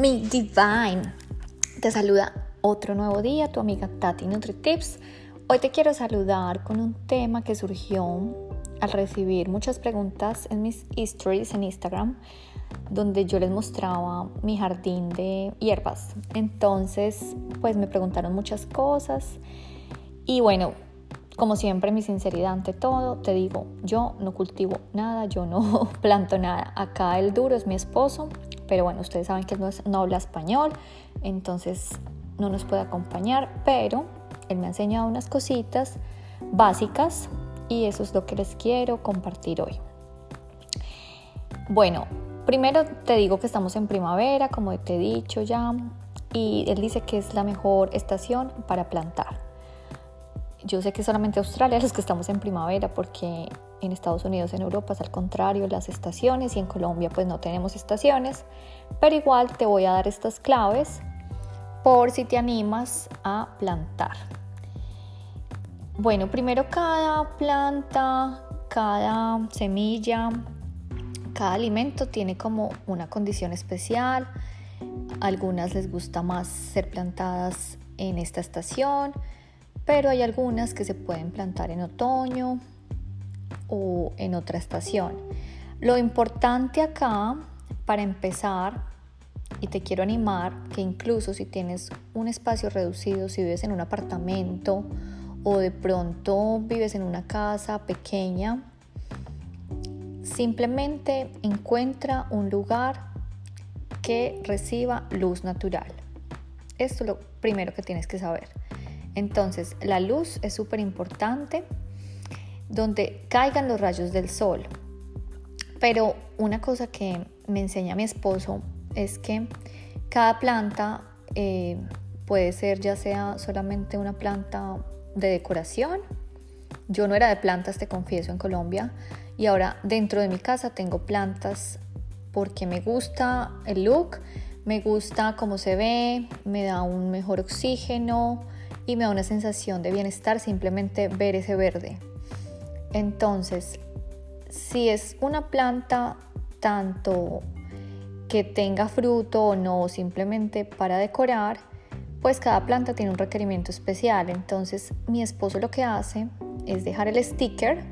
mi divine. Te saluda otro nuevo día, tu amiga Tati NutriTips. Hoy te quiero saludar con un tema que surgió al recibir muchas preguntas en mis stories en Instagram, donde yo les mostraba mi jardín de hierbas. Entonces, pues me preguntaron muchas cosas y bueno, como siempre, mi sinceridad ante todo, te digo, yo no cultivo nada, yo no planto nada. Acá el duro es mi esposo, pero bueno, ustedes saben que él no, habla español, entonces no nos puede acompañar, pero él me ha enseñado unas cositas básicas y eso es lo que les quiero compartir hoy. Bueno, primero te digo que estamos en primavera, como te he dicho ya, y él dice que es la mejor estación para plantar. Yo sé que solamente Australia los que estamos en primavera porque en Estados Unidos, en Europa es al contrario las estaciones y en Colombia pues no tenemos estaciones, pero igual te voy a dar estas claves por si te animas a plantar. Bueno, primero cada planta, cada semilla, cada alimento tiene como una condición especial. Algunas les gusta más ser plantadas en esta estación, pero hay algunas que se pueden plantar en otoño o en otra estación. Lo importante acá, para empezar, y te quiero animar, que incluso si tienes un espacio reducido, si vives en un apartamento o de pronto vives en una casa pequeña, simplemente encuentra un lugar que reciba luz natural. Esto es lo primero que tienes que saber. Entonces, la luz es súper importante donde caigan los rayos del sol. Pero una cosa que me enseña mi esposo es que cada planta eh, puede ser ya sea solamente una planta de decoración. Yo no era de plantas, te confieso, en Colombia. Y ahora dentro de mi casa tengo plantas porque me gusta el look, me gusta cómo se ve, me da un mejor oxígeno, y me da una sensación de bienestar simplemente ver ese verde. Entonces, si es una planta tanto que tenga fruto o no, simplemente para decorar, pues cada planta tiene un requerimiento especial. Entonces, mi esposo lo que hace es dejar el sticker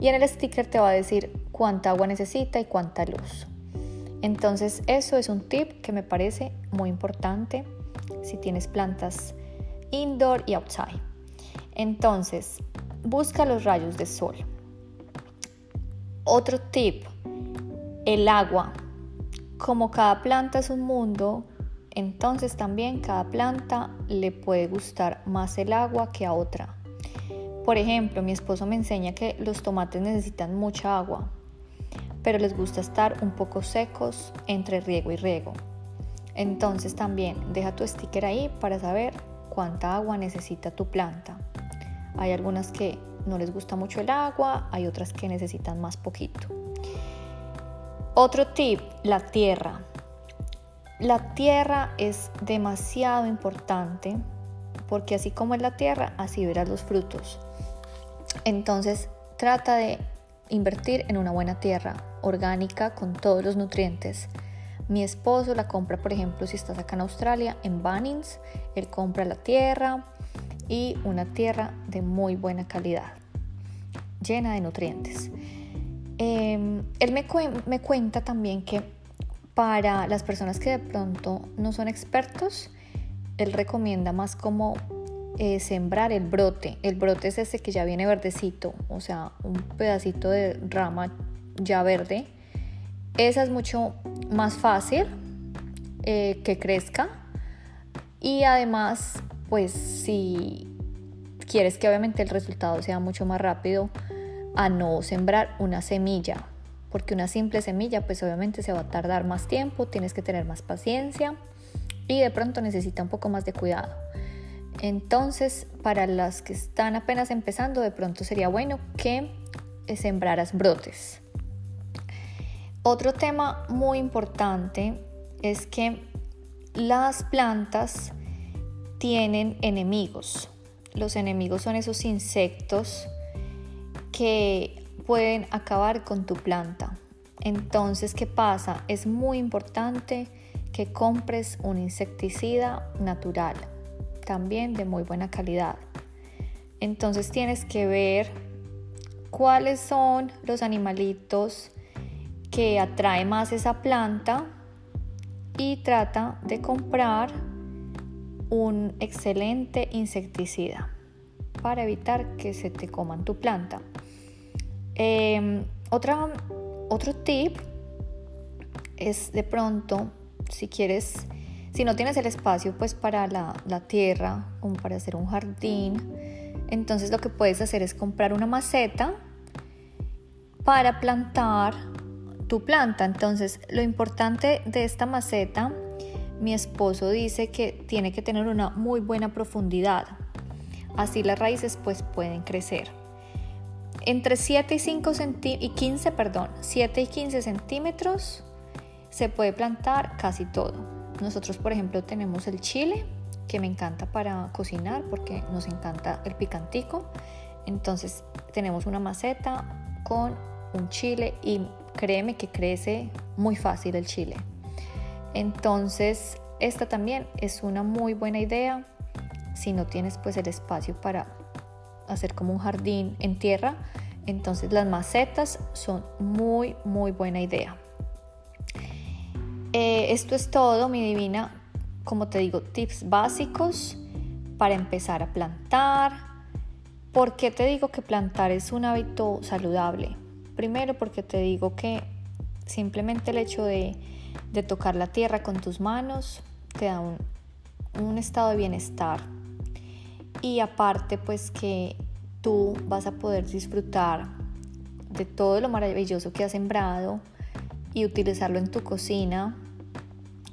y en el sticker te va a decir cuánta agua necesita y cuánta luz. Entonces, eso es un tip que me parece muy importante si tienes plantas indoor y outside. Entonces, busca los rayos de sol. Otro tip, el agua. Como cada planta es un mundo, entonces también cada planta le puede gustar más el agua que a otra. Por ejemplo, mi esposo me enseña que los tomates necesitan mucha agua, pero les gusta estar un poco secos entre riego y riego. Entonces también deja tu sticker ahí para saber cuánta agua necesita tu planta. Hay algunas que no les gusta mucho el agua, hay otras que necesitan más poquito. Otro tip, la tierra. La tierra es demasiado importante porque así como es la tierra, así verás los frutos. Entonces, trata de invertir en una buena tierra orgánica con todos los nutrientes mi esposo la compra, por ejemplo, si estás acá en Australia, en Bunnings, él compra la tierra y una tierra de muy buena calidad, llena de nutrientes. Em, él me, me cuenta también que para las personas que de pronto no son expertos, él recomienda más como eh, sembrar el brote. El brote es ese que ya viene verdecito, o sea, un pedacito de rama ya verde. Esa es mucho más fácil eh, que crezca y además pues si quieres que obviamente el resultado sea mucho más rápido a no sembrar una semilla. Porque una simple semilla pues obviamente se va a tardar más tiempo tienes que tener más paciencia y de pronto necesita un poco más de cuidado. Entonces para las que están apenas empezando de pronto sería bueno que sembraras brotes. Otro tema muy importante es que las plantas tienen enemigos. Los enemigos son esos insectos que pueden acabar con tu planta. Entonces, ¿qué pasa? Es muy importante que compres un insecticida natural, también de muy buena calidad. Entonces tienes que ver cuáles son los animalitos que atrae más esa planta y trata de comprar un excelente insecticida para evitar que se te coman tu planta. Em, otra, otro tip es de pronto, si quieres, si no tienes el espacio pues para la, la tierra, como para hacer un jardín, entonces lo que puedes hacer es comprar una maceta para plantar tu planta. Entonces lo importante de esta maceta, mi esposo dice que tiene que tener una muy buena profundidad. Así las raíces pues pueden crecer. Entre 7 y, 5 y 15, perdón, 7 y 15 centímetros se puede plantar casi todo. Nosotros, por ejemplo, tenemos el chile, que me encanta para cocinar porque nos encanta el picantico. Entonces tenemos una maceta con un chile y créeme que crece muy fácil el chile. Entonces esta también es una muy buena idea si no tienes pues el espacio para hacer como un jardín en tierra. Entonces las macetas son muy muy buena idea. Eh, esto es todo, mi divina. Como te digo, tips básicos para empezar a plantar. ¿Por qué te digo que plantar es un hábito saludable? Primero porque te digo que simplemente el hecho de, tocar la tierra con tus manos te da un, un estado de bienestar. Y aparte pues que tú vas a poder disfrutar de todo lo maravilloso que has sembrado y utilizarlo en tu cocina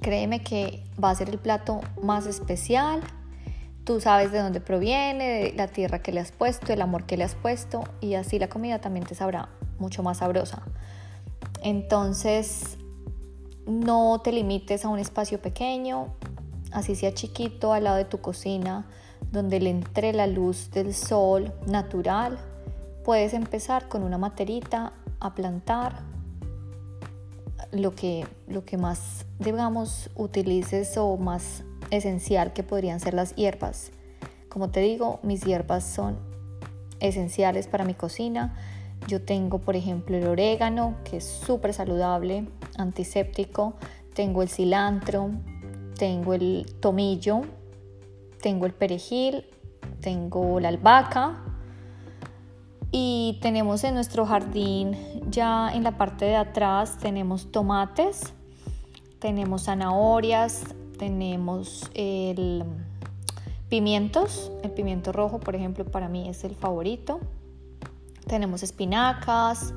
Créeme que va a ser el plato más especial. Tú sabes de dónde proviene, de la tierra que le has puesto, el amor que le has puesto y así la comida también te sabrá mucho más sabrosa. Entonces, no te limites a un espacio pequeño, así sea chiquito, al lado de tu cocina, donde le entre la luz del sol natural. Puedes empezar con una materita a plantar lo que, lo que más, digamos, utilices o más esencial que podrían ser las hierbas. Como te digo, mis hierbas son esenciales para mi cocina. Yo tengo, por ejemplo, el orégano, que es súper saludable, antiséptico. Tengo el cilantro, tengo el tomillo, tengo el perejil, tengo la albahaca, y tenemos en nuestro jardín, ya en la parte de atrás, tenemos tomates, tenemos zanahorias, tenemos el pimientos. El pimiento rojo, por ejemplo, para mí es el favorito. Tenemos espinacas,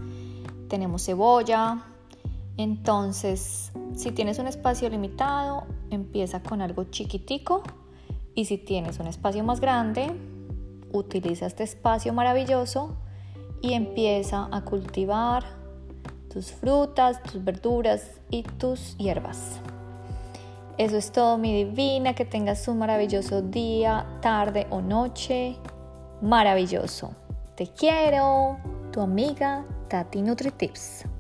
tenemos cebolla. Entonces, si tienes un espacio limitado, empieza con algo chiquitico. Y si tienes un espacio más grande, utiliza este espacio maravilloso y empieza a cultivar tus frutas, tus verduras y tus hierbas. Eso es todo, mi divina. Que tengas un maravilloso día, tarde o noche. Maravilloso. Te quiero. Tu amiga Tati NutriTips.